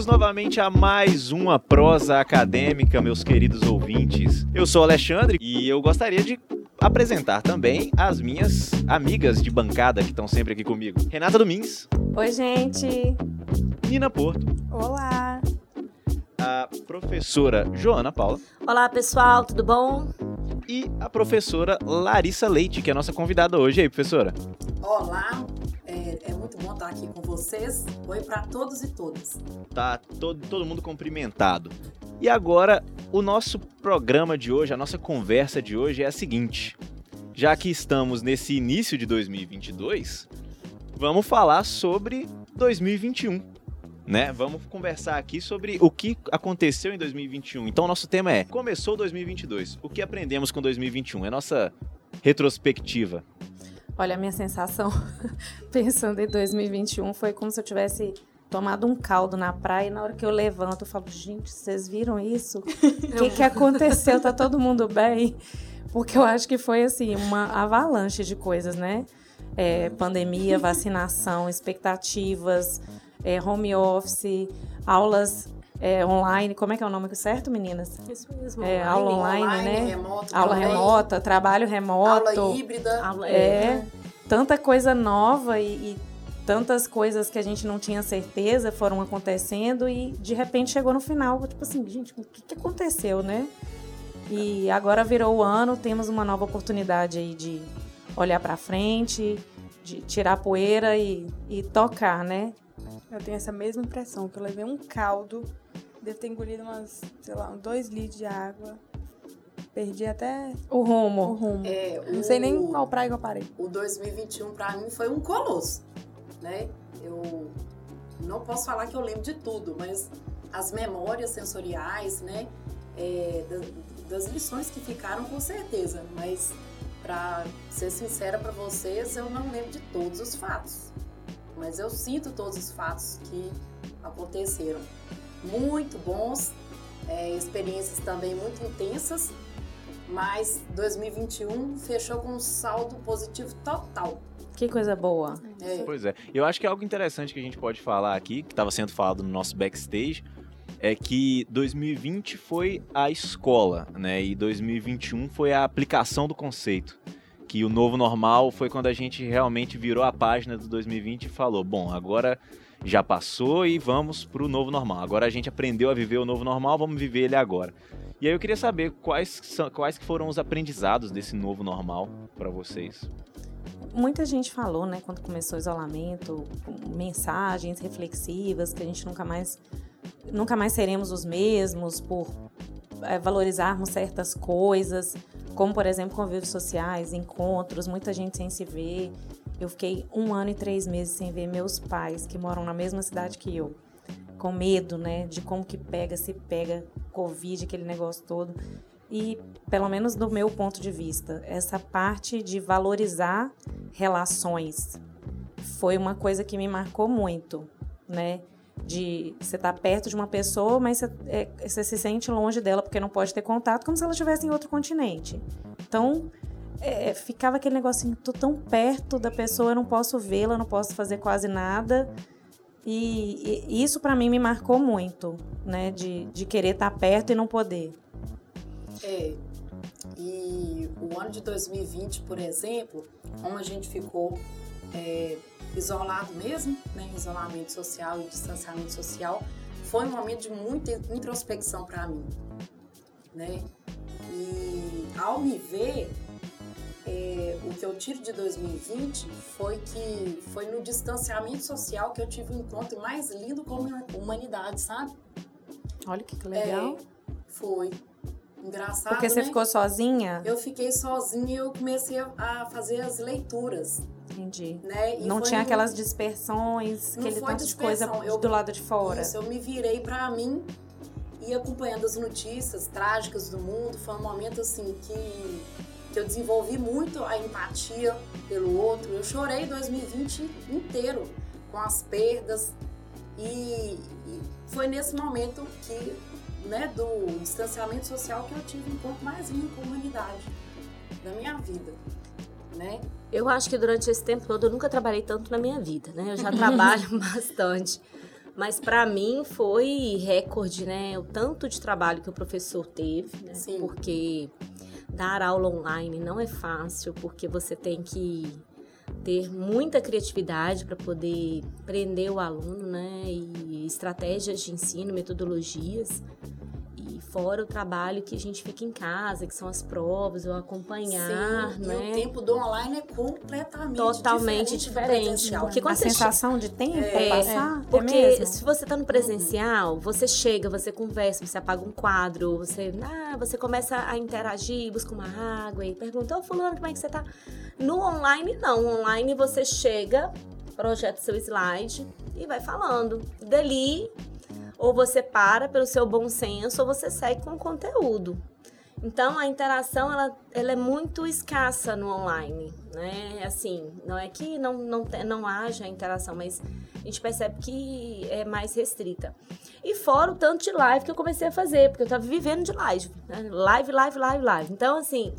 Bem-vindos novamente a mais uma prosa acadêmica, meus queridos ouvintes. Eu sou o Alexandre e eu gostaria de apresentar também as minhas amigas de bancada que estão sempre aqui comigo. Renata Domingues. Oi, gente. Nina Porto. Olá. A professora Joana Paula. Olá, pessoal, tudo bom? E a professora Larissa Leite, que é a nossa convidada hoje. E aí, professora? Olá, estar aqui com vocês. Oi para todos e todas. Tá todo, todo mundo cumprimentado. E agora, o nosso programa de hoje, a nossa conversa de hoje é a seguinte. Já que estamos nesse início de 2022, vamos falar sobre 2021. Né? Vamos conversar aqui sobre o que aconteceu em 2021. Então, nosso tema é: começou 2022. O que aprendemos com 2021? É nossa retrospectiva. Olha, a minha sensação, pensando em 2021, foi como se eu tivesse tomado um caldo na praia e na hora que eu levanto, eu falo, gente, vocês viram isso? O que, que aconteceu? Tá todo mundo bem? Porque eu acho que foi, assim, uma avalanche de coisas, né? É, pandemia, vacinação, expectativas, é, home office, aulas é, online, como é que é o nome certo, meninas? Isso mesmo. É, aula online, online né? Remoto aula também. remota, trabalho remoto. Aula híbrida. Aula- É, tanta coisa nova e, e tantas coisas que a gente não tinha certeza foram acontecendo e de repente chegou no final, tipo assim, gente, o que, que aconteceu, né? E agora virou o ano, temos uma nova oportunidade aí de olhar pra frente, de tirar a poeira e, e tocar, né? Eu tenho essa mesma impressão, que eu levei um caldo, devo ter engolido umas, sei lá, uns dois litros de água. Perdi até O o rumo. rumo. É, Não sei nem qual praia que eu parei. O 2021 para mim foi um colosso, né? Eu não posso falar que eu lembro de tudo, mas as memórias sensoriais, né? é, da- das lições que ficaram com certeza, mas para ser sincera para vocês, eu não lembro de todos os fatos, mas eu sinto todos os fatos que aconteceram, muito bons, é, experiências também muito intensas, mas 2021 fechou com um saldo positivo total. Que coisa boa. É, Pois é. Eu acho que algo interessante que a gente pode falar aqui, que estava sendo falado no nosso backstage, é que 2020 foi a escola, né? E 2021 foi a aplicação do conceito. Que o novo normal foi quando a gente realmente virou a página do 2020 e falou: bom, agora já passou e vamos pro novo normal. Agora a gente aprendeu a viver o novo normal, vamos viver ele agora. E aí eu queria saber quais, são, quais foram os aprendizados desse novo normal para vocês. Muita gente falou, né, quando começou o isolamento, mensagens reflexivas que a gente nunca mais nunca mais seremos os mesmos por eh, valorizarmos certas coisas, como por exemplo convívios sociais, encontros, muita gente sem se ver. Eu fiquei um ano e três meses sem ver meus pais que moram na mesma cidade que eu, com medo, né, de como que pega, se pega covid, aquele negócio todo. E pelo menos do meu ponto de vista, essa parte de valorizar relações foi uma coisa que me marcou muito, né? De você estar perto de uma pessoa, mas você, é, você se sente longe dela porque não pode ter contato, como se ela estivesse em outro continente. Então, é, ficava aquele negocinho, tô tão perto da pessoa, eu não posso vê-la, não posso fazer quase nada. E, e isso para mim me marcou muito, né? De, de querer estar perto e não poder. é. E o ano de 2020, por exemplo, como a gente ficou é, isolado mesmo, né, isolamento social e distanciamento social, foi um momento de muita introspecção para mim, né? E ao me ver, é, o que eu tiro de 2020 foi que foi no distanciamento social que eu tive o encontro mais lindo com a humanidade, sabe? Olha que legal. É, foi. Engraçado, Porque você né? ficou sozinha? Eu fiquei sozinha e eu comecei a- fazer as leituras, Entendi. né? E não tinha um- aquelas dispersões, Não aquele tanto de coisa eu- do lado de fora. Isso, eu me virei pra mim e acompanhando as notícias trágicas do mundo. Foi um momento assim que, que eu desenvolvi muito a empatia pelo outro. Eu chorei 2020 inteiro com as perdas e, e foi nesse momento que, né, do distanciamento social que eu tive um encontro mais lindo com a humanidade da minha vida, né? Eu acho que durante esse tempo todo eu nunca trabalhei tanto na minha vida, né? Eu já trabalho bastante. Mas para mim foi recorde, né? O tanto de trabalho que o professor teve, né? Sim. Porque dar aula online não é fácil, porque você tem que ter muita criatividade para poder prender o aluno, né? E estratégias de ensino, metodologias. Fora o trabalho que a gente fica em casa, que são as provas, o acompanhar, Sim, né? E o tempo do online é completamente Totalmente diferente. diferente, porque quando A você sensação de tempo É, passar, Porque é mesmo? se você tá no presencial, você chega, você conversa, você apaga um quadro, você, ah, você começa a interagir, busca uma água e pergunta, ô fulano, como é que você tá? No online, não. Online você chega, projeta seu slide e vai falando. Dali, ou você para pelo seu bom senso, ou você segue com o conteúdo. Então, a interação, ela, ela é muito escassa no online, né? Assim, não é que não, não, não haja interação, mas a gente percebe que é mais restrita. E fora o tanto de live que eu comecei a fazer, porque eu tava vivendo de live, né? Live, live, live, live. Então, assim,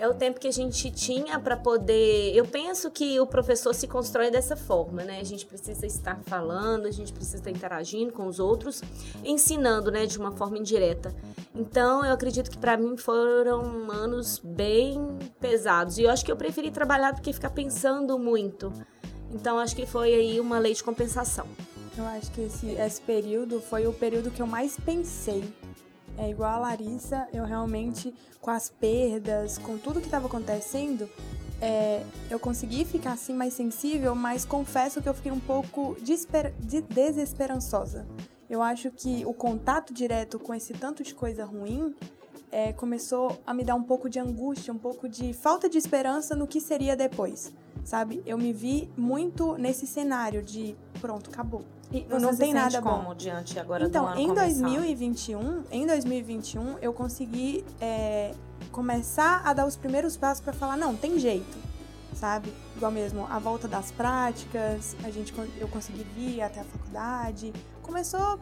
é o tempo que a gente tinha para poder. Eu penso que o professor se constrói dessa forma, né? A gente precisa estar falando, a gente precisa estar interagindo com os outros, ensinando, né, de uma forma indireta. Então, eu acredito que para mim foram anos bem pesados. E eu acho que eu preferi trabalhar do que ficar pensando muito. Então, acho que foi aí uma lei de compensação. Eu acho que esse, esse período foi o período que eu mais pensei. É igual a Larissa, eu realmente, com as perdas, com tudo que estava acontecendo, é, eu consegui ficar assim mais sensível, mas confesso que eu fiquei um pouco desesper- de- desesperançosa. Eu acho que o contato direto com esse tanto de coisa ruim é, começou a me dar um pouco de angústia, um pouco de falta de esperança no que seria depois, sabe? Eu me vi muito nesse cenário de pronto, acabou. E não você se tem sente nada bom. como diante agora Então, do ano em começar? 2021, em 2021, eu consegui é, começar a dar os primeiros passos para falar, não, tem jeito, sabe? Igual mesmo a volta das práticas, a gente eu consegui vir até a faculdade. Começou,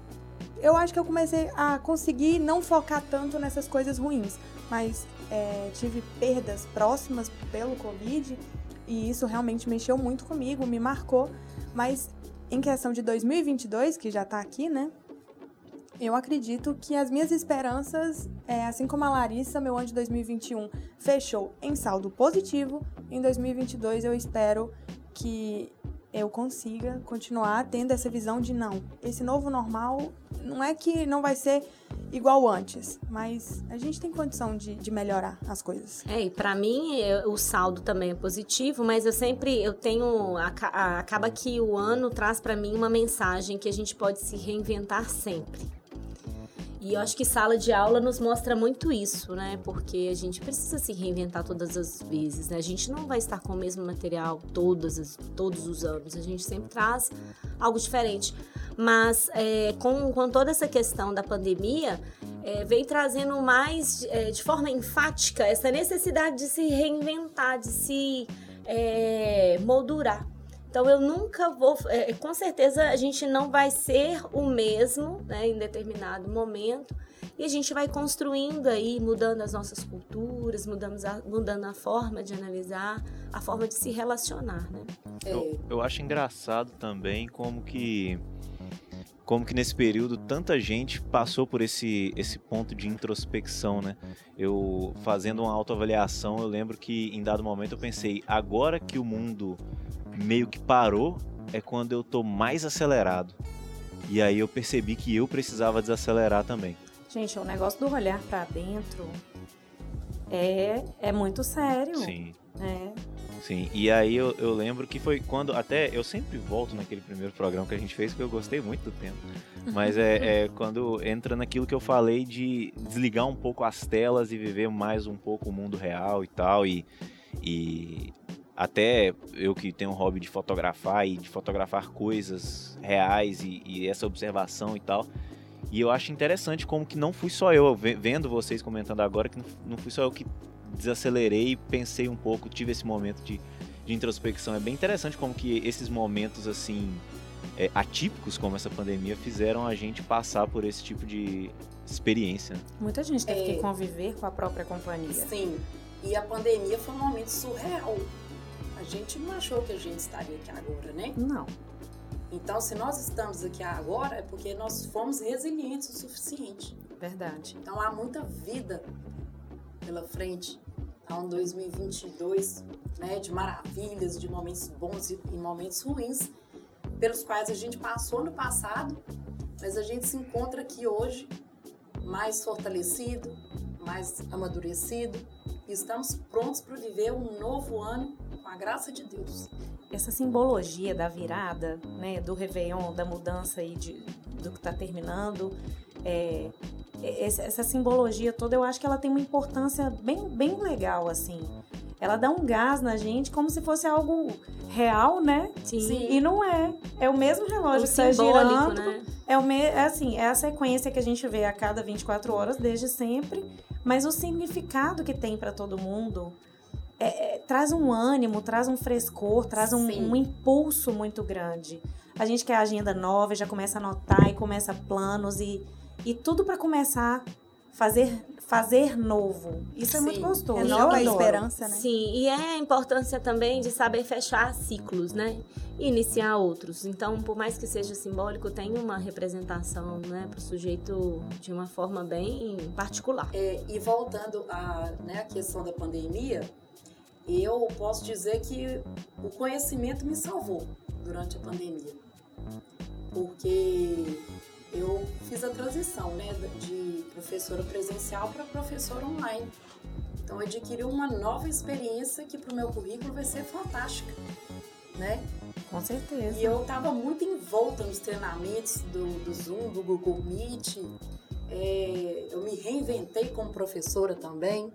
eu acho que eu comecei a conseguir não focar tanto nessas coisas ruins, mas é, tive perdas próximas pelo Covid e isso realmente mexeu muito comigo, me marcou, mas em questão de 2022, que já tá aqui, né? Eu acredito que as minhas esperanças, é, assim como a Larissa, meu ano de 2021 fechou em saldo positivo. Em 2022 eu espero que eu consiga continuar tendo essa visão de não, esse novo normal não é que não vai ser igual antes, mas a gente tem condição de, de melhorar as coisas. É, e pra mim é, o saldo também é positivo, mas eu sempre eu tenho aca- a- acaba que o ano traz pra mim uma mensagem que a gente pode se reinventar sempre. E eu acho que sala de aula nos mostra muito isso, né? Porque a gente precisa se reinventar todas as vezes, né? A gente não vai estar com o mesmo material todas as- todos os anos. A gente sempre traz algo diferente. Mas é, com, com toda essa questão da pandemia, é, vem trazendo mais é, de forma enfática essa necessidade de se reinventar, de se é, moldurar. Então eu nunca vou, é, com certeza a gente não vai ser o mesmo, né, em determinado momento. E a gente vai construindo aí, mudando as nossas culturas, mudando a, mudando a forma de analisar, a forma de se relacionar, né? É, Eu, eu acho engraçado também como que como que nesse período tanta gente passou por esse, esse ponto de introspecção, né? Eu fazendo uma autoavaliação, eu lembro que em dado momento eu pensei, agora que o mundo meio que parou, é quando eu tô mais acelerado. E aí eu percebi que eu precisava desacelerar também. Gente, o negócio do olhar pra dentro é, é muito sério. Sim. né? Sim, e aí eu, eu lembro que foi quando. Até eu sempre volto naquele primeiro programa que a gente fez, porque eu gostei muito do tema. Mas é, é quando entra naquilo que eu falei de desligar um pouco as telas e viver mais um pouco o mundo real e tal. E, e até eu que tenho um hobby de fotografar e de fotografar coisas reais e, e essa observação e tal. E eu acho interessante como que não fui só eu, ve- vendo vocês comentando agora, que não, não fui só eu que desacelerei, pensei um pouco, tive esse momento de, de introspecção. É bem interessante como que esses momentos assim é, atípicos, como essa pandemia, fizeram a gente passar por esse tipo de experiência. Muita gente teve É. que conviver com a própria companhia. Sim. E a pandemia foi um momento surreal. A gente não achou que a gente estaria aqui agora, né? Não. Então, se nós estamos aqui agora, é porque nós fomos resilientes o suficiente. Verdade. Então, há muita vida pela frente. Há um 2022 né, de maravilhas, de momentos bons e, momentos ruins, pelos quais a gente passou no passado, mas a gente se encontra aqui hoje mais fortalecido, mais amadurecido estamos prontos para viver um novo ano com a graça de Deus. Essa simbologia da virada, né, do Réveillon, da mudança aí de, do que está terminando, é, essa simbologia toda, eu acho que ela tem uma importância bem, bem legal, assim. Ela dá um gás na gente como se fosse algo real, né? Sim. E não é. É o mesmo relógio O que está girando. né? É, o me... é assim, é a sequência que a gente vê a cada 24 horas desde sempre, mas o significado que tem para todo mundo é- é- traz um ânimo, traz um frescor, traz um, um impulso muito grande. A gente quer agenda nova, já começa a anotar e começa planos e, e tudo para começar a fazer, fazer novo. Isso é muito Sim. gostoso. Renova eu a esperança, né? Sim, e é a importância também de saber fechar ciclos, né? E iniciar outros. Então, por mais que seja simbólico, tem uma representação, né, para o sujeito de uma forma bem particular. É, e voltando à né, à questão da pandemia, eu posso dizer que o conhecimento me salvou durante a pandemia. Porque eu fiz a transição né, de professora presencial para professora online. Então, eu adquiri uma nova experiência que para o meu currículo vai ser fantástica. Né? Com certeza. E eu estava muito envolta nos treinamentos do, do Zoom, do Google Meet. É, eu me reinventei como professora também.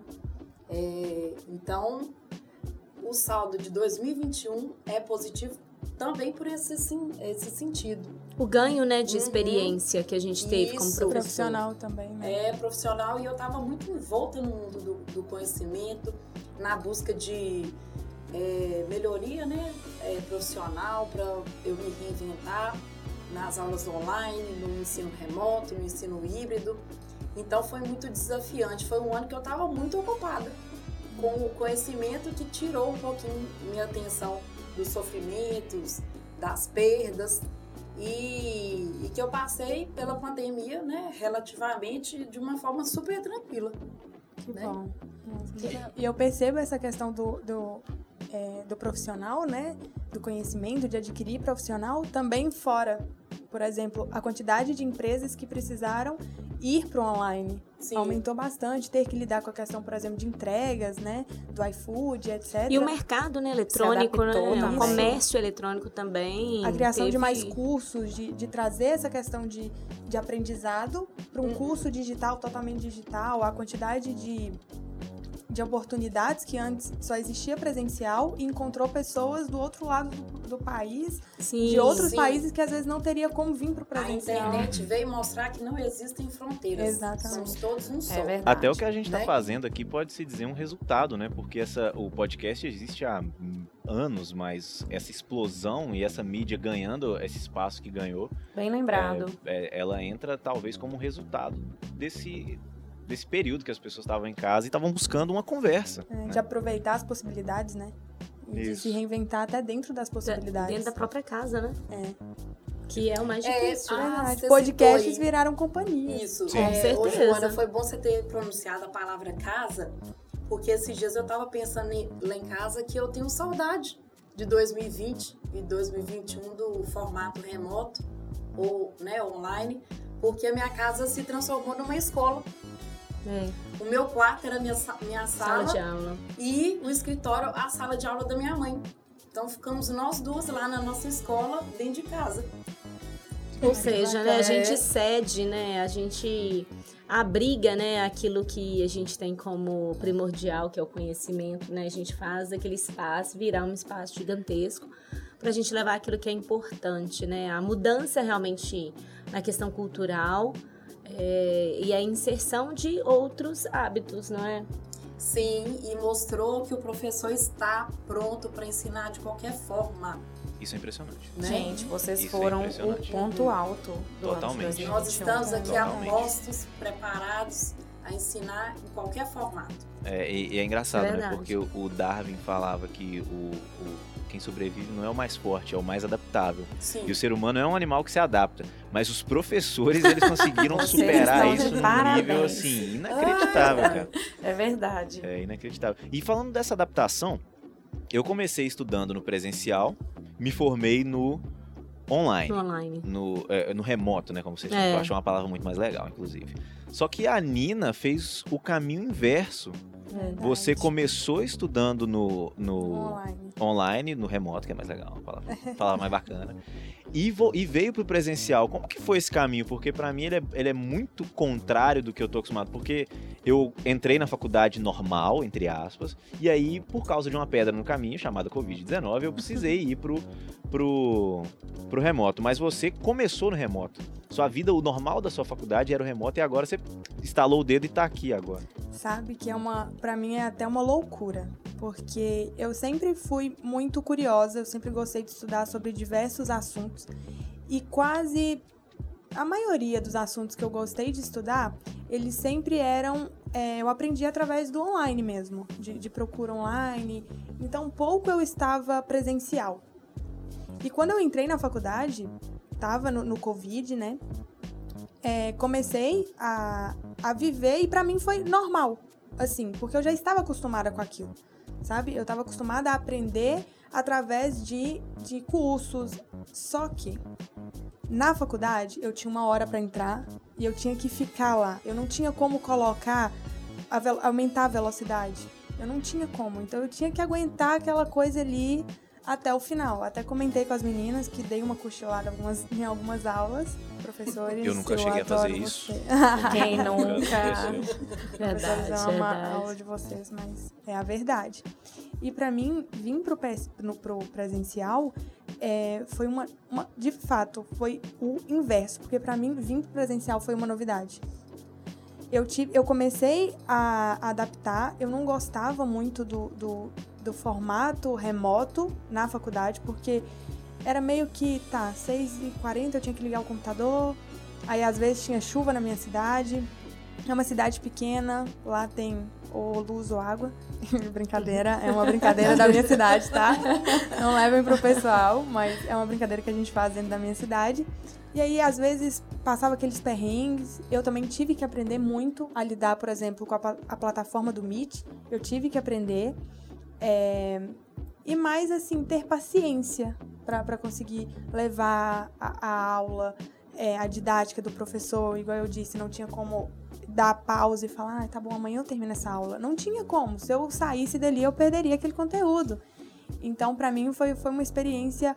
É, então, o saldo de 2021 é positivo também por esse, sim- esse sentido. O ganho, né, de Uhum. experiência que a gente teve como professor. Profissional também, né? É profissional e eu estava muito envolta no mundo do, do conhecimento, na busca de é, melhoria né, é, profissional para eu me reinventar nas aulas online, no ensino remoto, no ensino híbrido. Então foi muito desafiante. Foi um ano que eu estava muito ocupada com o conhecimento que tirou um pouquinho minha atenção dos sofrimentos, das perdas e, e que eu passei pela pandemia, né, relativamente de uma forma super tranquila. Que né? bom. E eu percebo essa questão do, do, é, do profissional, né? Do conhecimento, de adquirir profissional, também fora. Por exemplo, a quantidade de empresas que precisaram ir para o online. Sim. Aumentou bastante, ter que lidar com a questão, por exemplo, de entregas, né? Do iFood, etc. E o mercado né, eletrônico, né, adaptou o também. comércio eletrônico também. a criação de teve- mais cursos, de, de trazer essa questão de, de aprendizado para um Uhum. curso digital, totalmente digital, a quantidade de, de oportunidades que antes só existia presencial e encontrou pessoas do outro lado do, do país, Sim, de outros sim. países que às vezes não teria como vir para o A presencial. internet veio mostrar que não existem fronteiras. Exatamente. Somos todos um só. É verdade. Até o que a gente está Né? fazendo aqui pode se dizer um resultado, né? Porque essa, o podcast existe há anos, mas essa explosão e essa mídia ganhando esse espaço que ganhou, Bem lembrado. é, ela entra talvez como resultado desse, desse período que as pessoas estavam em casa e estavam buscando uma conversa. É, né? De aproveitar as possibilidades, né? E de Isso. se reinventar até dentro das possibilidades. Dentro da própria casa, né? É. Que é o mais É, difícil. ah, né? Podcasts viraram companhias. Isso. Sim. É, Com Hoje, certeza. Joana, foi bom você ter pronunciado a palavra casa, porque esses dias eu tava pensando em- lá em casa que eu tenho saudade de 2020 e 2021 do formato remoto ou né, online, porque a minha casa se transformou numa escola. É, O meu quarto era minha, minha sala sala, de aula. e o escritório a sala de aula da minha mãe. Então ficamos nós duas lá na nossa escola, dentro de casa. Ou seja, né, a gente cede, né, a gente abriga, né, aquilo que a gente tem como primordial, que é o conhecimento, né, a gente faz aquele espaço virar um espaço gigantesco para a gente levar aquilo que é importante, né, a mudança realmente na questão cultural é, e a inserção de outros hábitos, não é? Sim, e mostrou que o professor está pronto para ensinar de qualquer forma. Isso é impressionante. Né? Gente, vocês Isso é foram o impressionante. ponto alto do Totalmente. ano de 2021. Nós estamos aqui Totalmente. apostos, preparados a ensinar em qualquer formato. É, e, e é engraçado, É né? Porque o, o Darwin falava que o, o- quem sobrevive não é o mais forte, é o mais adaptável. Sim. E o ser humano é um animal que se adapta. Mas os professores, eles conseguiram Vocês superar isso num parabéns. nível, assim, inacreditável, cara. É verdade. É inacreditável. E falando dessa adaptação, eu comecei estudando no presencial, me formei no online. No online. No, é, no remoto, né? Como vocês É. chamam. Eu acho uma palavra muito mais legal, inclusive. Só que a Nina fez o caminho inverso. Verdade. Você começou estudando no, no Online. Online, no remoto, que é mais legal, uma palavra, palavra mais bacana. E, vo- e veio pro presencial. Como que foi esse caminho? Porque pra mim ele é, ele é muito contrário do que eu tô acostumado. Porque eu entrei na faculdade normal, entre aspas, e aí, por causa de uma pedra no caminho, chamada Covid-19, eu precisei ir pro, pro, pro remoto. Mas você começou no remoto. Sua vida, o normal da sua faculdade era o remoto, e agora você instalou o dedo e tá aqui agora. Sabe que é uma, Pra mim é até uma loucura, porque eu sempre fui muito curiosa, eu sempre gostei de estudar sobre diversos assuntos e quase a maioria dos assuntos que eu gostei de estudar, eles sempre eram é, eu aprendi através do online mesmo, de, de procura online. Então pouco eu estava presencial. E quando eu entrei na faculdade, tava no, no Covid, né? é, comecei a, a viver e pra mim foi normal, assim, porque eu já estava acostumada com aquilo, sabe? Eu estava acostumada a aprender através de, de cursos. Só que na faculdade eu tinha uma hora pra entrar e eu tinha que ficar lá. Eu não tinha como colocar, aumentar a velocidade. Eu não tinha como. Então eu tinha que aguentar aquela coisa ali até o final. Até comentei com as meninas que dei uma cochilada algumas, em algumas aulas. Professores, Eu nunca cheguei a fazer isso. Quem nunca? Verdade, eu amo a verdade. aula de vocês, mas é a verdade. E pra mim, vir pro, pres- no, pro presencial é, foi uma, uma- De fato, foi o inverso. Porque pra mim, vir pro presencial foi uma novidade. Eu, tive, eu comecei a adaptar, eu não gostava muito do, do, do formato remoto na faculdade, porque era meio que, tá, 6h40 eu tinha que ligar o computador, aí às vezes tinha chuva na minha cidade, é uma cidade pequena, lá tem ou luz ou água. brincadeira, é uma brincadeira da minha cidade, tá? Não levem pro pessoal, mas é uma brincadeira que a gente faz dentro da minha cidade. E aí, às vezes, passava aqueles perrengues. Eu também tive que aprender muito a lidar, por exemplo, com a, a plataforma do Meet. Eu tive que aprender. é, E mais, assim, ter paciência para conseguir levar a, a aula, é, a didática do professor. Igual eu disse, não tinha como dar pausa e falar, ah, tá bom, amanhã eu termino essa aula. Não tinha como. Se eu saísse dali, eu perderia aquele conteúdo. Então, para mim, foi, foi uma experiência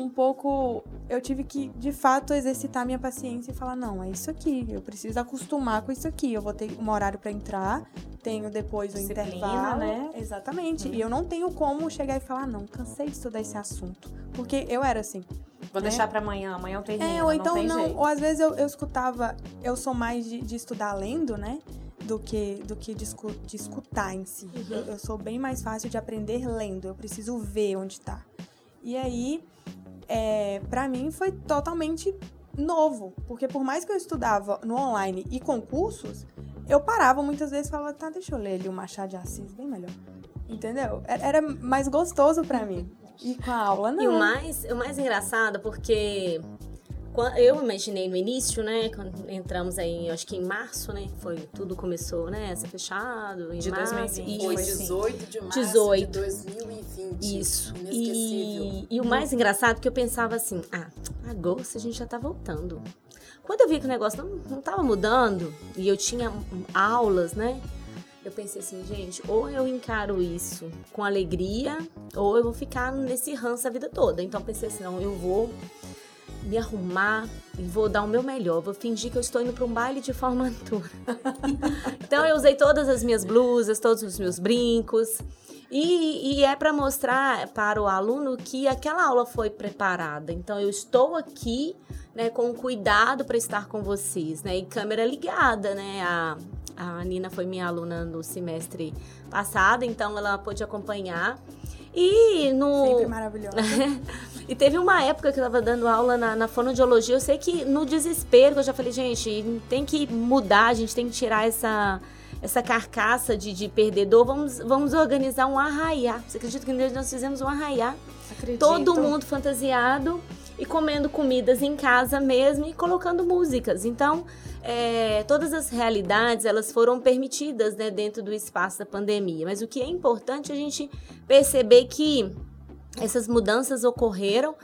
um pouco. Eu tive que, de fato, exercitar minha paciência e falar: não, é isso aqui, eu preciso acostumar com isso aqui. Eu vou ter um horário para entrar, tenho depois o Disciplina, intervalo. né? Exatamente. E eu não tenho como chegar e falar: não, cansei de estudar esse assunto. Porque eu era assim. Vou deixar pra amanhã, amanhã eu termino. É, ou então não. não. Ou às vezes eu, eu escutava, eu sou mais de, de estudar lendo, né? Do que, do que de, escu- de escutar em si. Eu, eu sou bem mais fácil de aprender lendo. Eu preciso ver onde tá. E aí, é, para mim foi totalmente novo. Porque por mais que eu estudava no online e concursos, eu parava muitas vezes e falava, tá, deixa eu ler ali o Machado de Assis, bem melhor. Entendeu? Era era mais gostoso pra mim. E com a aula, não. E o mais, o mais engraçado, porque eu imaginei no início, né? Quando entramos aí, acho que em março, né? Foi, tudo começou, né? A ser fechado. Em De março, 2020, Foi isso. assim. 18 de março 18. de 2020. Isso. E, e o mais engraçado é que eu pensava assim, ah, agosto a gente já tá voltando. Quando eu vi que o negócio não, não tava mudando e eu tinha aulas, né? Eu pensei assim, gente, ou eu encaro isso com alegria, ou eu vou ficar nesse ranço a vida toda. Então eu pensei assim, não, eu vou me arrumar e vou dar o meu melhor. Vou fingir que eu estou indo para um baile de formatura. então eu usei todas as minhas blusas, todos os meus brincos. E, e é para mostrar para o aluno que aquela aula foi preparada. Então eu estou aqui, né, com cuidado para estar com vocês, né? E câmera ligada, né? A, a Nina foi minha aluna no semestre passado, então ela pôde acompanhar. E no Sempre maravilhosa. e teve uma época que eu tava dando aula na, na fonoaudiologia, eu sei que no desespero, eu já falei, gente, tem que mudar, a gente tem que tirar essa, essa carcaça de, de perdedor, vamos, vamos organizar um arraiá. Você acredita que nós fizemos um arraiá? Acredito. Todo mundo fantasiado e comendo comidas em casa mesmo e colocando músicas. Então, é, todas as realidades elas foram permitidas né, dentro do espaço da pandemia. Mas o que é importante é a gente perceber que essas mudanças ocorreram,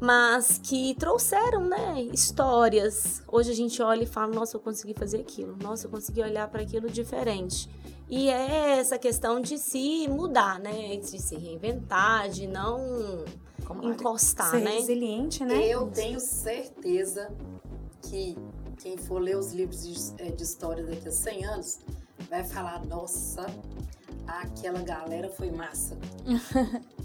mas que trouxeram né, histórias. Hoje a gente olha e fala: nossa, eu consegui fazer aquilo, nossa, eu consegui olhar para aquilo diferente. E é essa questão de se mudar, né? De se reinventar, de não Encostar, ser né? resiliente, né? Eu tenho certeza que quem for ler os livros de, eh, de história daqui a 100 anos vai falar: nossa, aquela galera foi massa.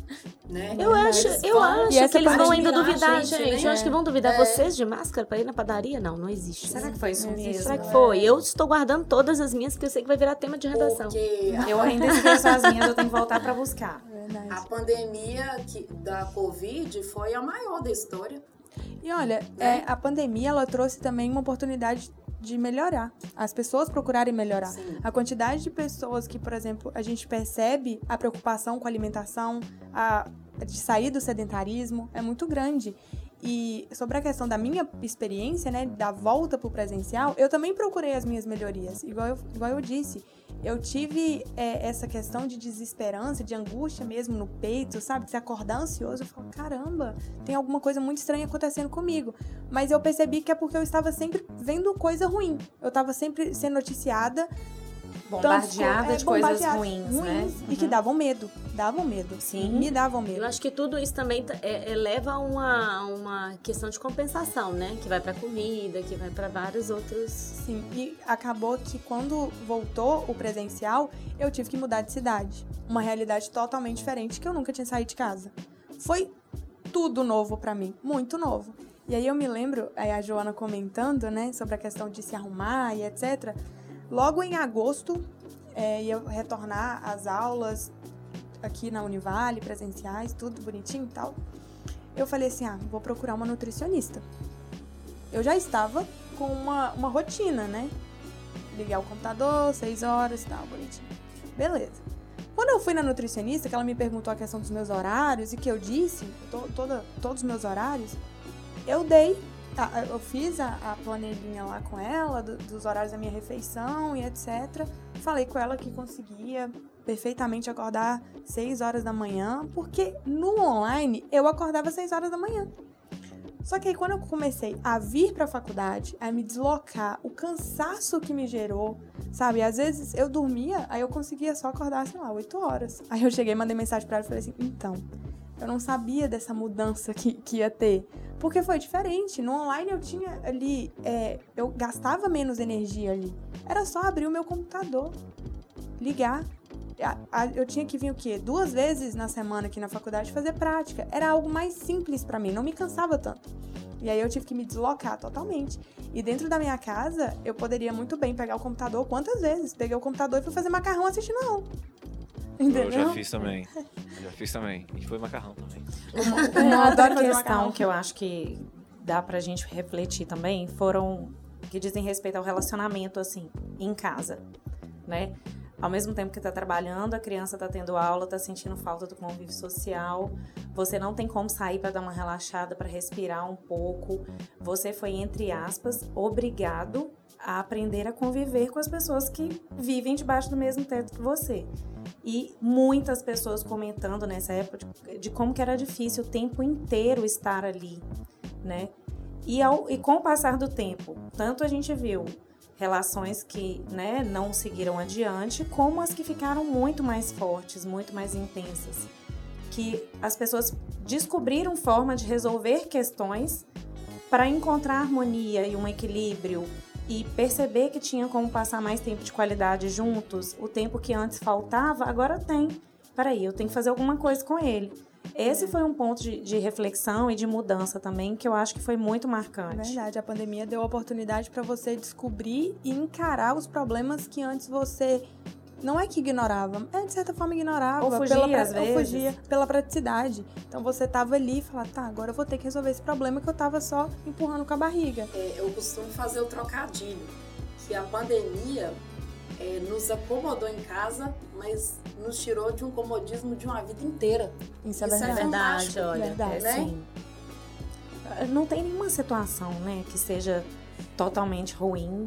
né? Eu acho, eu acho E que eles vão ainda duvidar, gente, gente. né? Eu acho que vão duvidar É. vocês de máscara para ir na padaria? Não, não existe. Será que foi isso mesmo? Será que foi? Eu estou guardando todas as minhas, porque eu sei que vai virar tema de redação. Porque a Eu ainda esqueço as minhas, eu tenho que voltar pra buscar. Verdade. A pandemia que, da Covid foi a maior da história. E olha, é, a pandemia ela trouxe também uma oportunidade de melhorar. As pessoas procurarem melhorar. Sim. A quantidade de pessoas que, por exemplo, a gente percebe a preocupação com a alimentação, a, de sair do sedentarismo, é muito grande. E sobre a questão da minha experiência, né, da volta pro presencial, eu também procurei as minhas melhorias. Igual eu, igual eu disse, eu tive é, essa questão de desesperança, de angústia mesmo no peito, sabe? Se acordar ansioso, eu falo, caramba, tem alguma coisa muito estranha acontecendo comigo. Mas eu percebi que é porque eu estava sempre vendo coisa ruim. Eu estava sempre sendo noticiada Bombardeada é, de coisas bombardeada, ruins, né? E que Uhum. davam medo. Davam medo. Sim. Me davam medo. Eu acho que tudo isso também é, é, leva a uma, uma questão de compensação, né? Que vai para comida, que vai para vários outros. Sim, e acabou que quando voltou o presencial, eu tive que mudar de cidade. Uma realidade totalmente diferente que eu nunca tinha saído de casa. Foi tudo novo pra mim, muito novo. E aí eu me lembro, aí a Joana comentando, né, sobre a questão de se arrumar e etc. Logo em agosto, é, ia retornar às aulas aqui na Univale, presenciais, tudo bonitinho e tal. Eu falei assim, ah, vou procurar uma nutricionista. Eu já estava com uma, uma rotina, né? Ligar o computador, seis horas e tal, bonitinho. Beleza. Quando eu fui na nutricionista, que ela me perguntou a questão dos meus horários e que eu disse to- toda, todos os meus horários, eu dei, eu fiz a, a planilhinha lá com ela, do- dos horários da minha refeição e etc. Falei com ela que conseguia perfeitamente acordar 6 horas da manhã, porque no online eu acordava 6 horas da manhã. Só que aí quando eu comecei a vir pra faculdade, a me deslocar, o cansaço que me gerou, sabe? Às vezes eu dormia, aí eu conseguia só acordar, sei lá, 8 horas. Aí eu cheguei, mandei mensagem pra ela e falei assim: então, eu não sabia dessa mudança que, que ia ter. Porque foi diferente. No online eu tinha ali. é, eu gastava menos energia ali. Era só abrir o meu computador, ligar. A- a- Eu tinha que vir o quê? Duas vezes na semana aqui na faculdade fazer prática. Era algo mais simples pra mim, não me cansava tanto. E aí eu tive que me deslocar totalmente. E dentro da minha casa, eu poderia muito bem pegar o computador quantas vezes? Peguei o computador e fui fazer macarrão assistindo aula. Entendeu? Eu já fiz também. Já fiz também. E foi macarrão também. Eu Uma outra questão que eu acho que dá pra gente refletir também foram que dizem respeito ao relacionamento, assim, em casa, né? Ao mesmo tempo que tá trabalhando, a criança tá tendo aula, tá sentindo falta do convívio social, você não tem como sair para dar uma relaxada, para respirar um pouco. Você foi, entre aspas, obrigado a aprender a conviver com as pessoas que vivem debaixo do mesmo teto que você. E muitas pessoas comentando nessa época de, de como que era difícil o tempo inteiro estar ali, né? E, ao, e com o passar do tempo, tanto a gente viu relações que né, não seguiram adiante, como as que ficaram muito mais fortes, muito mais intensas. Que as pessoas descobriram forma de resolver questões para encontrar harmonia e um equilíbrio e perceber que tinha como passar mais tempo de qualidade juntos, o tempo que antes faltava, agora tem. Peraí, eu tenho que fazer alguma coisa com ele. Esse foi um ponto de, de reflexão e de mudança também que eu acho que foi muito marcante. Verdade, a pandemia deu oportunidade para você descobrir e encarar os problemas que antes você não é que ignorava, é de certa forma ignorava, Ou fugia, pela, às ou vezes. fugia pela praticidade. Então você tava ali e falava, tá, agora eu vou ter que resolver esse problema que eu tava só empurrando com a barriga. É, eu costumo fazer o trocadilho, que a pandemia é, nos acomodou em casa, mas nos tirou de um comodismo de uma vida inteira. Isso é Isso é verdade. Verdade, olha. verdade. né? Sim. Não tem nenhuma situação, né, que seja totalmente ruim,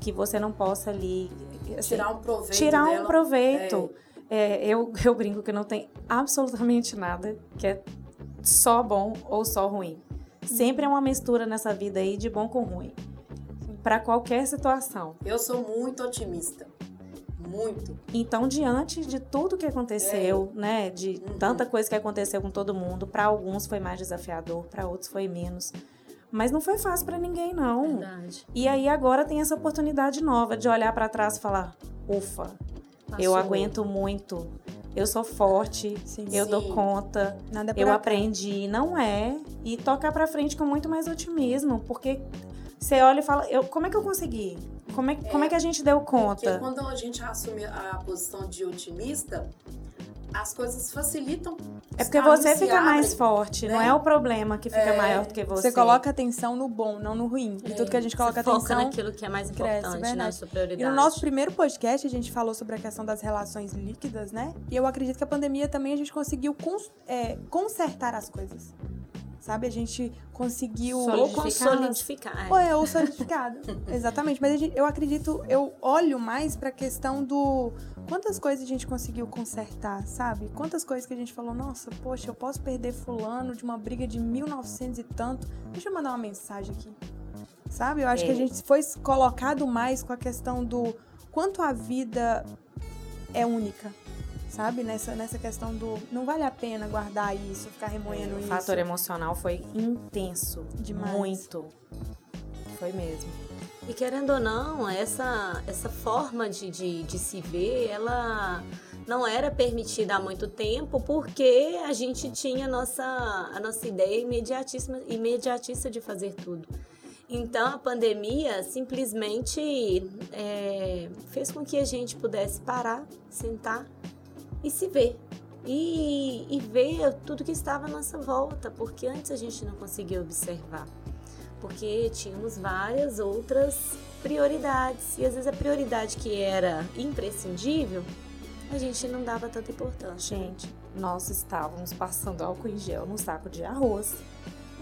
que você não possa ali assim, Tirar um proveito tirar um dela. proveito. É, eu, eu brinco que não tem absolutamente nada que é só bom ou só ruim. Sempre é uma mistura nessa vida aí de bom com ruim. Para qualquer situação. Eu sou muito otimista. Muito. Então, diante de tudo que aconteceu, né, de Uhum. tanta coisa que aconteceu com todo mundo, para alguns foi mais desafiador, para outros foi menos. Mas não foi fácil para ninguém, não. Verdade. E aí agora tem essa oportunidade nova de olhar para trás e falar: ufa, eu Passou. aguento muito, eu sou forte, Sim. eu dou Sim. conta, Nada por eu aprendi. Não é. E tocar para frente com muito mais otimismo, porque você olha e fala: eu, como é que eu consegui? Como é, como é que a gente deu Porque conta? quando a gente assume a posição de otimista, as coisas facilitam. É porque você fica mais forte, não né? é o problema que fica É. maior do que você. Você coloca atenção no bom, não no ruim. E tudo que a gente coloca Você foca atenção. naquilo que é mais cresce, importante, né? verdade. Sua prioridade. E no nosso primeiro podcast a gente falou sobre a questão das relações líquidas, né? E eu acredito que a pandemia também a gente conseguiu cons- é, consertar as coisas. Sabe? A gente conseguiu. Ou Solidificar. consolidificar. Ou é, ou solidificado. Exatamente. Mas a gente- eu acredito, eu olho mais pra questão do. Quantas coisas a gente conseguiu consertar, sabe? Quantas coisas que a gente falou, nossa, poxa, eu posso perder fulano de uma briga de 1900 e tanto. Deixa eu mandar uma mensagem aqui. Sabe? Eu acho que a É. gente foi colocado mais com a questão do quanto a vida é única. Sabe? Nessa, nessa questão do não vale a pena guardar isso, ficar remoendo O isso. fator emocional foi intenso. Demais. Muito. Foi mesmo. E querendo ou não, essa, essa forma de, de, de se ver, ela não era permitida há muito tempo porque a gente tinha a nossa, a nossa ideia imediatista, imediatista de fazer tudo. Então a pandemia simplesmente é, fez com que a gente pudesse parar, sentar e se ver. E, e ver tudo que estava à nossa volta, porque antes a gente não conseguia observar porque tínhamos várias outras prioridades. E às vezes a prioridade que era imprescindível, a gente não dava tanta importância. Gente, nós estávamos passando álcool em gel num saco de arroz.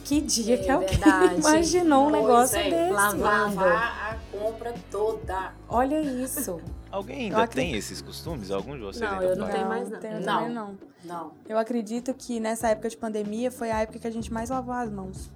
Que dia É que alguém verdade. imaginou um Pois negócio é, desse? lavando. Lavar a compra toda. Olha isso. Alguém ainda acredito- tem esses costumes? Algum de vocês Não, ainda eu não faz? tenho mais, não. tenho Não. também não. Não. Eu acredito que nessa época de pandemia foi a época que a gente mais lavou as mãos.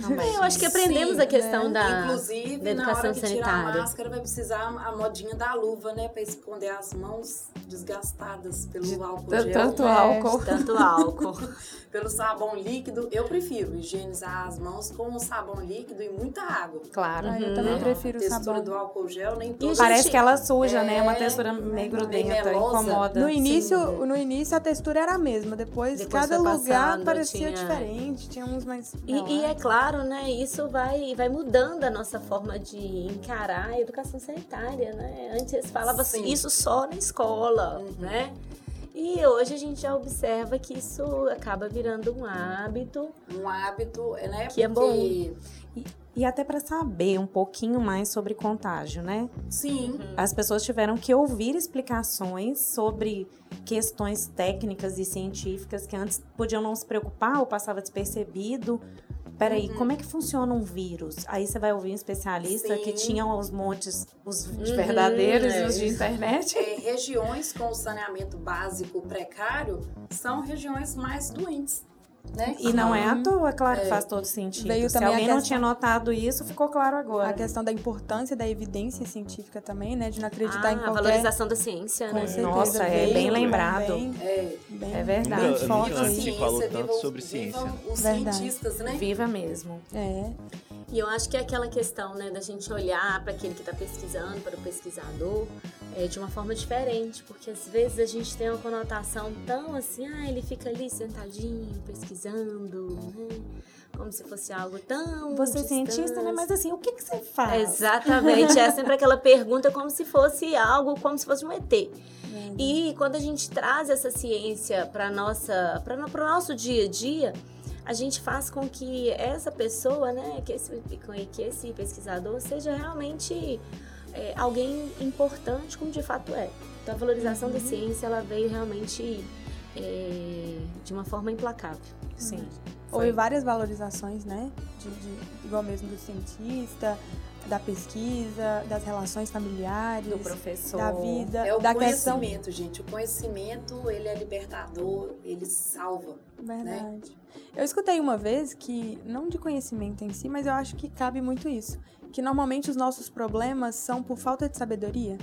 Também. Eu acho que aprendemos Sim, a questão né? da, Inclusive, da na educação hora que tirar a sanitária. máscara, vai precisar a modinha da luva, né? Pra esconder as mãos desgastadas pelo De álcool gel. Tanto É. álcool. Tanto álcool. Pelo sabão líquido. Eu prefiro higienizar as mãos com o sabão líquido e muita água. Claro. Ah, eu também Uhum. prefiro a o textura sabão. do álcool gel, nem E todo. Parece gente- que ela suja, né? Uma É, textura meio grudenta, incomoda. No Sim. início, no início a textura era a mesma, depois, Depois cada lugar passando, parecia tinha- diferente, tinha uns mais. E, e é claro, né, isso vai, vai mudando a nossa forma de encarar a educação sanitária, né? Antes falava assim, Sim. isso só na escola, Uhum. né? E hoje a gente já observa que isso acaba virando um hábito. Um hábito, né? Que é Porque- E até para saber um pouquinho mais sobre contágio, né? Sim. As pessoas tiveram que ouvir explicações sobre questões técnicas e científicas que antes podiam não se preocupar ou passava despercebido. Peraí, Uhum. como é que funciona um vírus? Aí você vai ouvir um especialista que Sim. tinham os montes, os de Uhum, verdadeiros e é. os de internet. É, regiões com saneamento básico precário são regiões mais doentes, né? E não é à Uhum. toa, claro que É. faz todo sentido. Veio Se também a alguém não questão- tinha notado isso, ficou claro agora. A questão da importância da evidência científica também, né? De não acreditar Ah, em a qualquer. valorização da ciência, Com né? certeza, Nossa, é veio bem lembrado. Bem, É, bem, É verdade. antes assim. se falou ciência, tanto sobre ciência. vivam Os Verdade. cientistas, né? Viva mesmo. É. E eu acho que é aquela questão, né, da gente olhar para aquele que está pesquisando, para o pesquisador, é, de uma forma diferente, porque às vezes a gente tem uma conotação tão assim, ah, ele fica ali sentadinho, pesquisando, né, como se fosse algo tão Você é cientista, né? Mas assim, o que, que você faz? Exatamente, é sempre aquela pergunta como se fosse algo, como se fosse um ET. E quando a gente traz essa ciência para o nosso dia a dia, a gente faz com que essa pessoa, né, que esse, que esse pesquisador seja realmente é, alguém importante como de fato é. Então a valorização da ciência ela veio realmente é, de uma forma implacável. Sim. Houve várias valorizações, né? De, de- igual mesmo do cientista, da pesquisa, das relações familiares, Do professor. da vida, É o da questão. conhecimento, gente. O conhecimento, ele é libertador, ele salva. Verdade. Eu escutei uma vez que, não de conhecimento em si, mas eu acho que cabe muito isso. Que normalmente os nossos problemas são por falta de sabedoria.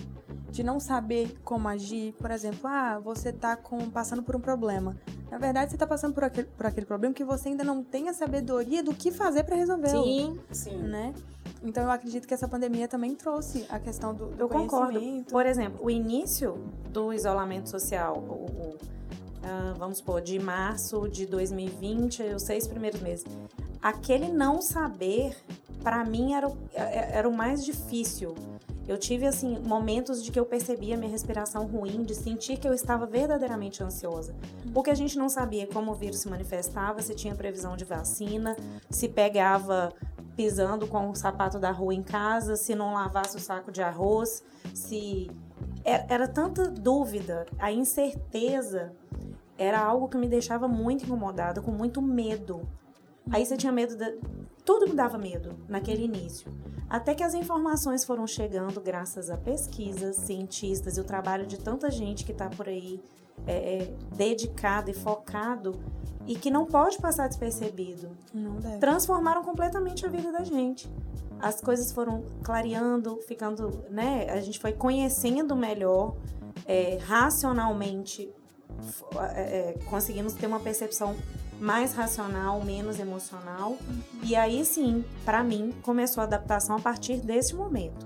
De não saber como agir. Por exemplo, ah, você tá com, passando por um problema. Na verdade, você tá passando por aquele, por aquele problema que você ainda não tem a sabedoria do que fazer para resolvê-lo. Sim, Sim. Né? Então eu acredito que essa pandemia também trouxe a questão do, do Eu concordo. Por exemplo, o início do isolamento social, o- o- ah, vamos supor, de março de 2020, os seis primeiros meses. Aquele não saber, para mim, era, o- é- era o mais difícil. Eu tive, assim, momentos de que eu percebia minha respiração ruim, de sentir que eu estava verdadeiramente ansiosa. Porque a gente não sabia como o vírus se manifestava, se tinha previsão de vacina, se pegava pisando com o sapato da rua em casa, se não lavasse o saco de arroz, se. Era, era tanta dúvida, a incerteza era algo que me deixava muito incomodada, com muito medo. Aí você tinha medo da. Tudo me dava medo naquele início. Até que as informações foram chegando graças a pesquisas, cientistas e o trabalho de tanta gente que está por aí é, é, dedicado e focado e que não pode passar despercebido Não deve. transformaram completamente a vida da gente. As coisas foram clareando, ficando, né? A gente foi conhecendo melhor, é, racionalmente, é, é, conseguimos ter uma percepção mais racional, menos emocional. E aí sim, para mim, começou a adaptação a partir desse momento.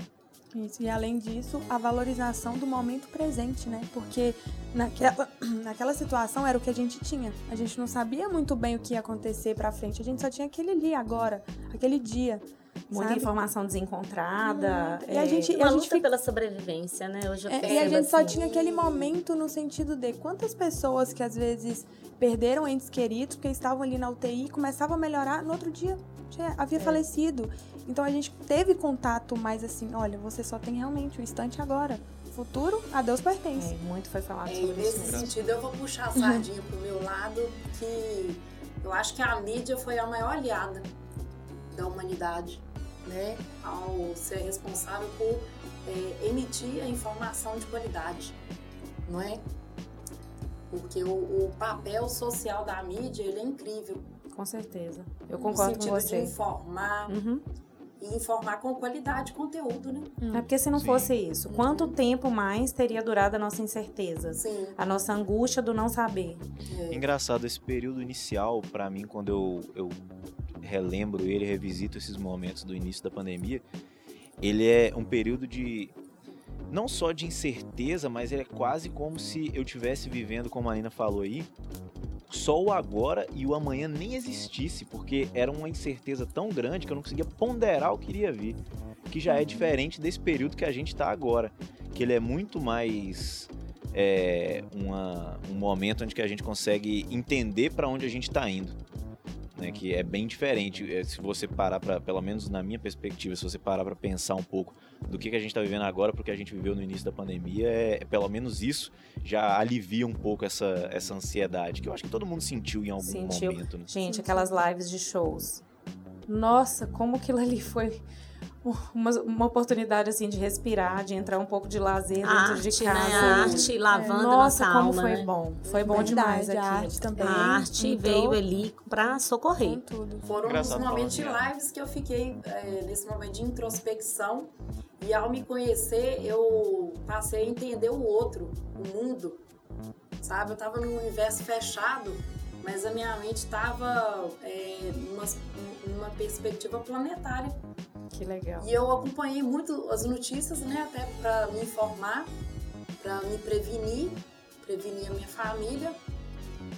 Isso, e além disso, a valorização do momento presente, né? Porque naquela, naquela situação era o que a gente tinha. A gente não sabia muito bem o que ia acontecer pra frente. A gente só tinha aquele ali, agora, aquele dia. Muita sabe? informação desencontrada. E a é, gente- uma a gente luta fica- pela sobrevivência, né? Hoje eu É, e a gente só assim. tinha aquele momento no sentido de quantas pessoas que às vezes perderam entes queridos porque estavam ali na UTI, começavam a melhorar, no outro dia já havia falecido. Então a gente teve contato mais assim, olha, você só tem realmente o instante agora. O futuro, a Deus pertence. é, muito foi falado É, sobre e isso nesse sentido, eu vou puxar a sardinha pro meu lado, que eu acho que a mídia foi a maior aliada da humanidade, né? Ao ser responsável por é, emitir a informação de qualidade, não é? Porque o, o papel social da mídia, ele é incrível. Com certeza. Eu no concordo com sentido de você. informar, Uhum. e informar com qualidade de conteúdo, né? É porque se não Sim. fosse isso, quanto tempo mais teria durado a nossa incerteza? Sim. A nossa angústia do não saber. é. Engraçado, esse período inicial, pra mim, quando eu, eu relembro ele, revisito esses momentos do início da pandemia, ele é um período de. Não só de incerteza, mas ele é quase como se eu estivesse vivendo, como a Nina falou aí, só o agora e o amanhã nem existisse, porque era uma incerteza tão grande que eu não conseguia ponderar o que iria vir. Que já é diferente desse período que a gente tá agora. Que ele é muito mais é, uma- um momento onde que a gente consegue entender para onde a gente está indo. Né, que é bem diferente. É, Se você parar para, pelo menos na minha perspectiva, se você parar para pensar um pouco do que, que a gente está vivendo agora, porque a gente viveu no início da pandemia, é, pelo menos isso já alivia um pouco essa, essa ansiedade, que eu acho que todo mundo sentiu em algum Sentiu. momento. Né? Gente, aquelas lives de shows. Nossa, como aquilo ali foi uma, uma oportunidade assim de respirar, de entrar um pouco de lazer dentro de arte, casa. né? A arte lavando Nossa, nossa como alma, foi né? bom. Foi bom demais Verdade, aqui. a arte também. A arte entrou veio ali pra com socorrer. tudo. Foram Engraçado os momentos de né? lives que eu fiquei é, nesse momento de introspecção. E ao me conhecer, eu passei a entender o outro, o mundo. Sabe? Eu tava num universo fechado, mas a minha mente estava é, numa, numa perspectiva planetária. Que legal. E eu acompanhei muito as notícias, né? Até para me informar, para me prevenir, prevenir a minha família.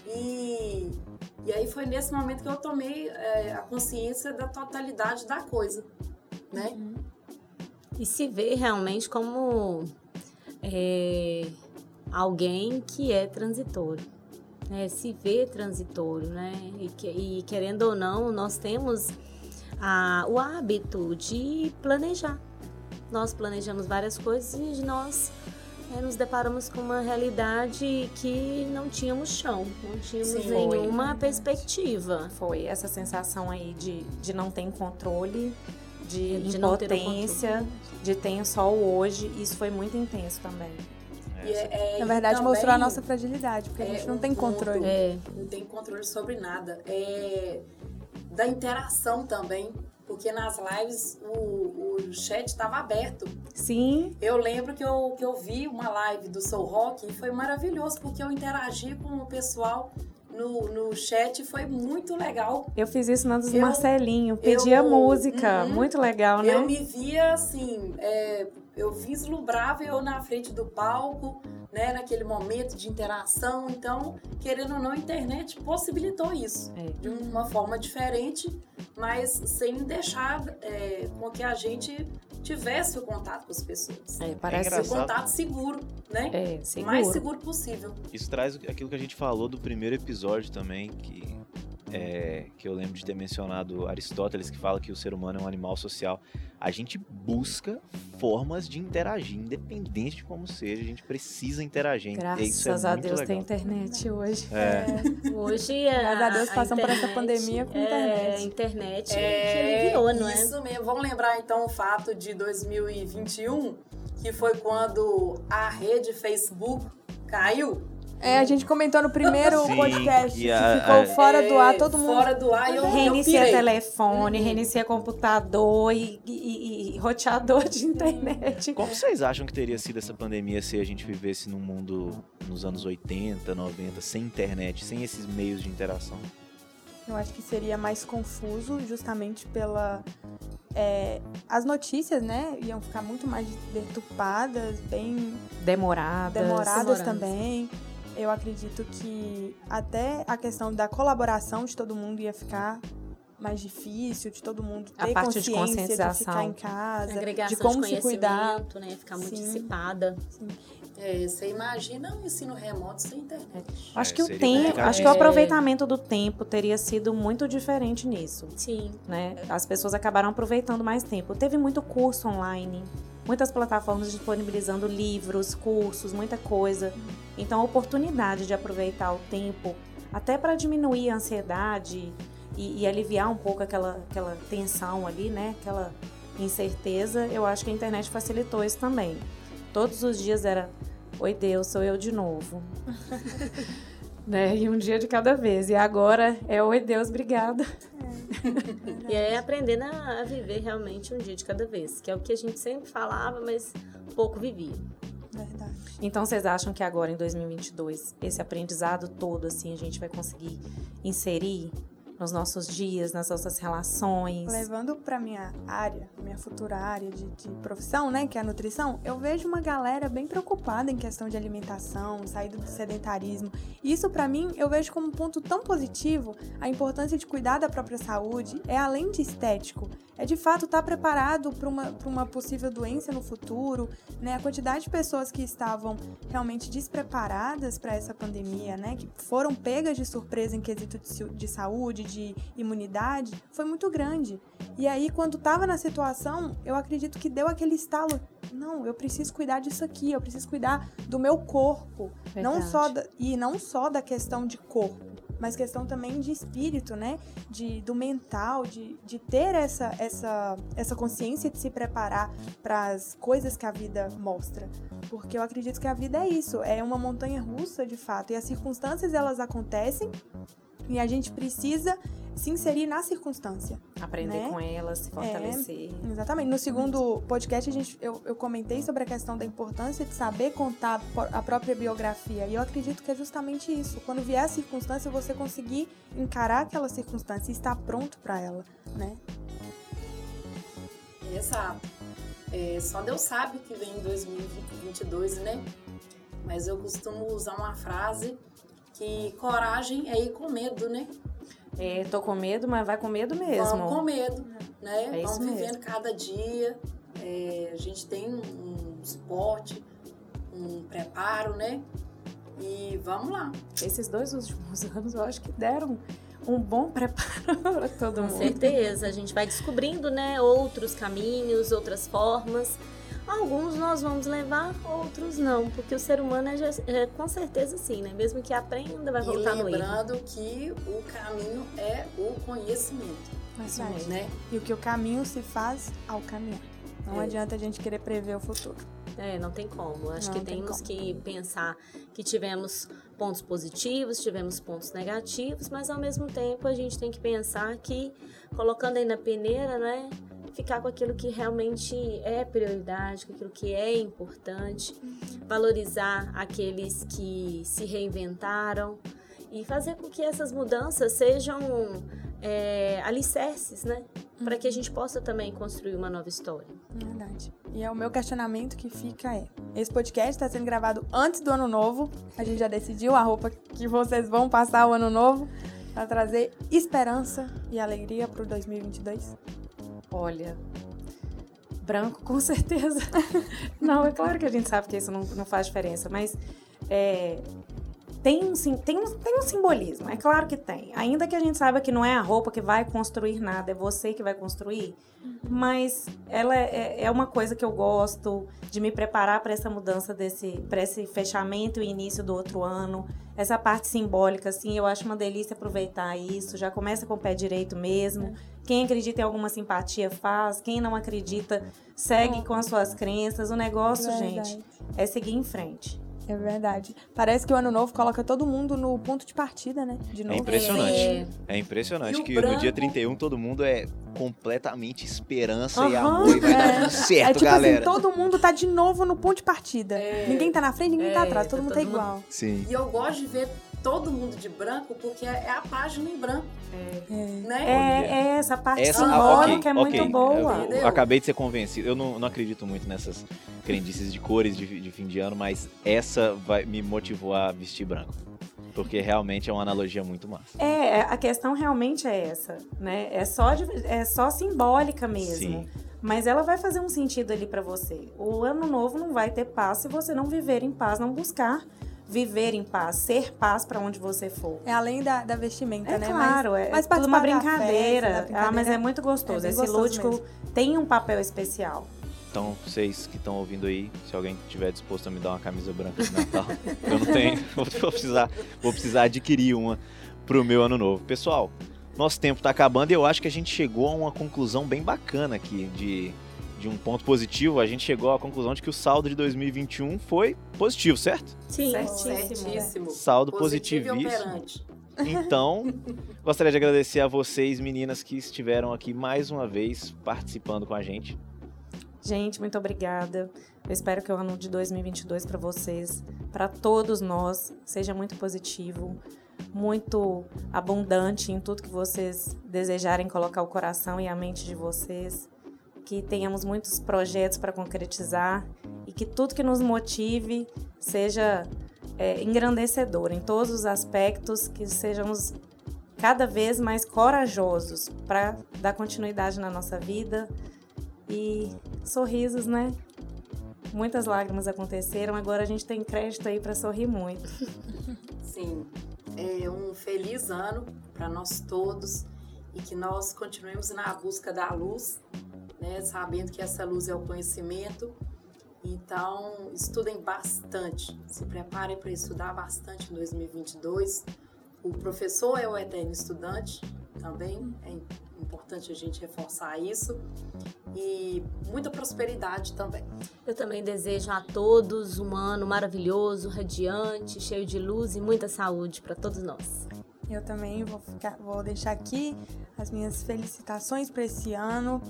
E, e aí foi nesse momento que eu tomei é, a consciência da totalidade da coisa, né? E se vê realmente como é, alguém que é transitório. né? Se vê transitório, né? E, e querendo ou não, nós temos a- o hábito de planejar. nós planejamos várias coisas e nós é, nos deparamos com uma realidade que não tínhamos chão, não tínhamos Sim. nenhuma perspectiva. Foi essa sensação aí de, de não ter controle, de, De não ter impotência, de tenho só o hoje. Isso foi muito intenso também. E é- é- Na verdade, também mostrou a nossa fragilidade, porque a é gente não tem controle. É, não tem controle sobre nada. É da interação também, porque nas lives o, o chat estava aberto. Sim, Eu lembro que eu, que eu vi uma live do Soul Rock e foi maravilhoso, porque eu interagi com o pessoal no, no chat, foi muito legal. eu fiz isso na dos Eu- Marcelinho. Pedia eu- música. Uhum. Muito legal, né? Eu me via assim, é, eu vislumbrava eu na frente do palco, né, naquele momento de interação. Então, querendo ou não, a internet possibilitou isso É. de uma forma diferente, mas sem deixar é, com que a gente tivesse o contato com as pessoas. É, parece O engraçado. contato seguro, né? é, O seguro. mais seguro possível. Isso traz aquilo que a gente falou do primeiro episódio também, que, é, que eu lembro de ter mencionado Aristóteles, que fala que o ser humano é um animal social. A gente busca formas de interagir, independente de como seja, a gente precisa interagir. isso é Graças a muito Deus tem legal. internet hoje. É, hoje a, Graças a Deus passamos por essa pandemia com é, internet. a internet É, que aliviou, não é? Isso mesmo. Vamos lembrar então o fato de 2021, que foi quando a rede Facebook caiu. É, a gente comentou no primeiro Sim, podcast que que, a- ficou a- fora do ar, É, todo mundo. Fora do ar, eu, eu Reinicia pirei. telefone, Uhum. reinicia computador e, e- e- e roteador de internet. Como vocês acham que teria sido essa pandemia se a gente vivesse num mundo nos anos 80, 90, sem internet, sem esses meios de interação? Eu acho que seria mais confuso, justamente pela. é, as notícias, né, iam ficar muito mais deturpadas, bem Demoradas. demoradas Demoradas. também. Eu acredito que até a questão da colaboração de todo mundo ia ficar mais difícil, de todo mundo A ter parte de consciência de, ficar conscientização. em casa, agregação de como de se cuidar. né? Ficar muito Sim. dissipada. É, você imagina um ensino remoto sem internet. Acho É, que o tempo, acho que o aproveitamento do tempo teria sido muito diferente nisso, Sim. né? As pessoas acabaram aproveitando mais tempo. Teve muito curso online, muitas plataformas disponibilizando livros, cursos, muita coisa. Então, a oportunidade de aproveitar o tempo até para diminuir a ansiedade e, e aliviar um pouco aquela, aquela tensão ali, né? Aquela incerteza, eu acho que a internet facilitou isso também. Todos os dias era, oi Deus, sou eu de novo. né? E um dia de cada vez. E agora é, oi Deus, obrigada. E é aprendendo a a viver realmente um dia de cada vez, que é o que a gente sempre falava, mas pouco vivia. Verdade. Então vocês acham que agora em 2022 esse aprendizado todo assim a gente vai conseguir inserir nos nossos dias, nas nossas relações? Levando para minha área, minha futura área de, de profissão, né, que é a nutrição, eu vejo uma galera bem preocupada em questão de alimentação, saída do sedentarismo. Isso para mim eu vejo como um ponto tão positivo. A importância de cuidar da própria saúde é além de estético, é de fato estar preparado para uma, pra uma possível doença no futuro, né? A quantidade de pessoas que estavam realmente despreparadas para essa pandemia, né, que foram pegas de surpresa em quesito de, de saúde, de imunidade, foi muito grande. E aí, quando estava na situação, eu acredito que deu aquele estalo. Não, eu preciso cuidar disso aqui, eu preciso cuidar do meu corpo. Não Verdade. só da- e não só da questão de corpo, mas questão também de espírito, né? De, do mental, de, de ter essa, essa, essa consciência de se preparar para as coisas que a vida mostra. Porque eu acredito que a vida é isso, é uma montanha russa de fato. E as circunstâncias elas acontecem e a gente precisa se inserir na circunstância. Aprender né? com elas, se fortalecer. Exatamente. No segundo podcast, a gente, eu, eu comentei sobre a questão da importância de saber contar a própria biografia. E eu acredito que é justamente isso. Quando vier a circunstância, você conseguir encarar aquela circunstância e estar pronto para ela, né? Exato. É, só Deus sabe o que vem em 2022, né? Mas eu costumo usar uma frase que coragem é ir com medo, né? É, tô com medo, mas vai com medo mesmo. Vamos com medo, né? É isso Vamos mesmo. vivendo cada dia. É, a gente tem um suporte, um preparo, né? E vamos lá. Esses dois últimos anos eu acho que deram um bom preparo para todo Com mundo. certeza. A gente vai descobrindo, né, outros caminhos, outras formas. Alguns nós vamos levar, outros não, porque o ser humano é, é com certeza sim, né? Mesmo que aprenda, vai voltar no erro. lembrando que o caminho é o conhecimento, Verdade. né? E o que o caminho se faz ao caminhar. Não É. adianta a gente querer prever o futuro. É, não tem como. Acho Não que tem temos que pensar que tivemos pontos positivos, tivemos pontos negativos, mas ao mesmo tempo a gente tem que pensar que colocando aí na peneira, né, ficar com aquilo que realmente é prioridade, com aquilo que é importante, valorizar aqueles que se reinventaram e fazer com que essas mudanças sejam é, alicerces, né, para que a gente possa também construir uma nova história. Verdade. E é o meu questionamento que fica é: esse podcast está sendo gravado antes do ano novo. A gente já decidiu a roupa que vocês vão passar o ano novo para trazer esperança e alegria para o 2022. Olha, branco com certeza. não, é claro que a gente sabe que isso não, não faz diferença, mas é, tem, um, sim- tem, tem um simbolismo, é claro que tem. Ainda que a gente saiba que não é a roupa que vai construir nada, é você que vai construir, mas ela é, é uma coisa que eu gosto de me preparar para essa mudança desse, para esse fechamento e início do outro ano. Essa parte simbólica, assim, eu acho uma delícia aproveitar isso. Já começa com o pé direito mesmo. Quem acredita em alguma simpatia faz, quem não acredita segue com as suas crenças. O negócio, gente, é seguir em frente. É verdade. Parece que o ano novo coloca todo mundo no ponto de partida, né? De É novo. impressionante. É. É impressionante E que no dia branco? 31 todo mundo é completamente esperança e Aham. amor e vai dar É. tudo certo, É tipo galera. assim, todo mundo tá de novo no ponto de partida. É. Ninguém tá na frente, ninguém tá É, atrás, todo tá mundo tá todo mundo- igual. Sim. E eu gosto de ver todo mundo de branco porque é é a página em branco, É. né? É, é essa parte Essa, simbólica ah, é ok, muito ok. boa. Eu, eu acabei de ser convencido. Eu não, não acredito muito nessas crendices de cores de, de fim de ano, mas essa vai, me motivou a vestir branco. Porque realmente é uma analogia muito massa. É, a questão realmente é essa, né? É só, de- é só simbólica mesmo. Sim. Mas ela vai fazer um sentido ali pra você. O ano novo não vai ter paz se você não viver em paz, não buscar viver em paz, ser paz pra onde você for. É além da, da vestimenta, É né? claro, é, mas é tudo uma brincadeira. festa, da Ah, mas é brincadeira muito gostoso. é Esse gostoso lúdico mesmo. tem um papel especial. Então, vocês que estão ouvindo aí, se alguém tiver disposto a me dar uma camisa branca de Natal, eu não tenho, vou precisar, vou precisar adquirir uma pro meu ano novo. Pessoal, nosso tempo tá acabando e eu acho que a gente chegou a uma conclusão bem bacana aqui de, de um ponto positivo. A gente chegou à conclusão de que o saldo de 2021 foi positivo, certo? Sim. Certíssimo. Certíssimo. Saldo Positivo positivíssimo. Então, gostaria de agradecer a vocês, meninas, que estiveram aqui mais uma vez participando com a gente. Gente, muito obrigada. Eu espero que o ano de 2022 para vocês, para todos nós, seja muito positivo, muito abundante em tudo que vocês desejarem colocar o coração e a mente de vocês. Que tenhamos muitos projetos para concretizar e que tudo que nos motive seja é, engrandecedor em todos os aspectos, que sejamos cada vez mais corajosos para dar continuidade na nossa vida e sorrisos, né? Muitas lágrimas aconteceram, agora a gente tem crédito aí para sorrir muito. Sim, é um feliz ano para nós todos e que nós continuemos na busca da luz, né, sabendo que essa luz é o conhecimento. Então, estudem bastante, se preparem para estudar bastante em 2022. O professor é o eterno estudante também, é importante a gente reforçar isso. E muita prosperidade também. Eu também desejo a todos um ano maravilhoso, radiante, cheio de luz e muita saúde para todos nós. Eu também vou, ficar, vou deixar aqui as minhas felicitações para esse ano.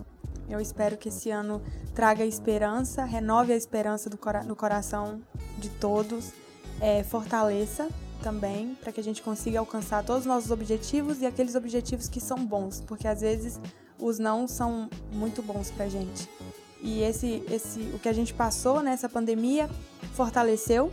Eu espero que esse ano traga esperança, renove a esperança cora no coração de todos, é, fortaleça também para que a gente consiga alcançar todos os nossos objetivos e aqueles objetivos que são bons, porque às vezes os não são muito bons pra gente. E esse, esse, o que a gente passou nessa pandemia fortaleceu.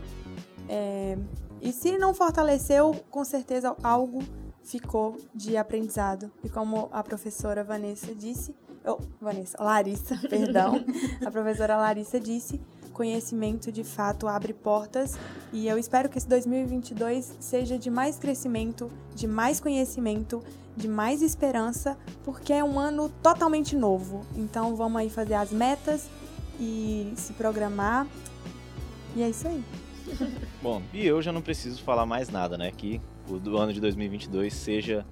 é, e se não fortaleceu, com certeza algo ficou de aprendizado. E como a professora Vanessa disse, oh, Vanessa, Larissa, perdão, a professora Larissa disse, conhecimento de fato abre portas e eu espero que esse 2022 seja de mais crescimento, de mais conhecimento, de mais esperança, porque é um ano totalmente novo. Então vamos aí fazer as metas e se programar. E é isso aí. Bom, e eu já não preciso falar mais nada, né? Que o do ano de 2022 seja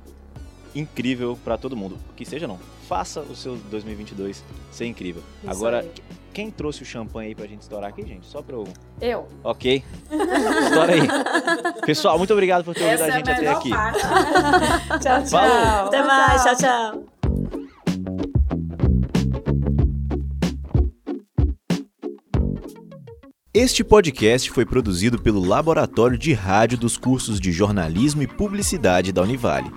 incrível pra todo mundo. Que seja não, faça o seu 2022 ser incrível. Isso Agora, aí. quem trouxe o champanhe aí pra gente estourar aqui, gente? Só pra eu... Eu. Ok. Estoura aí. Pessoal, muito obrigado por ter ouvido Essa a é a gente até melhor aqui. Tchau, tchau. Falou. Até mais, tchau, tchau. Este podcast foi produzido pelo Laboratório de Rádio dos cursos de Jornalismo e Publicidade da Univale.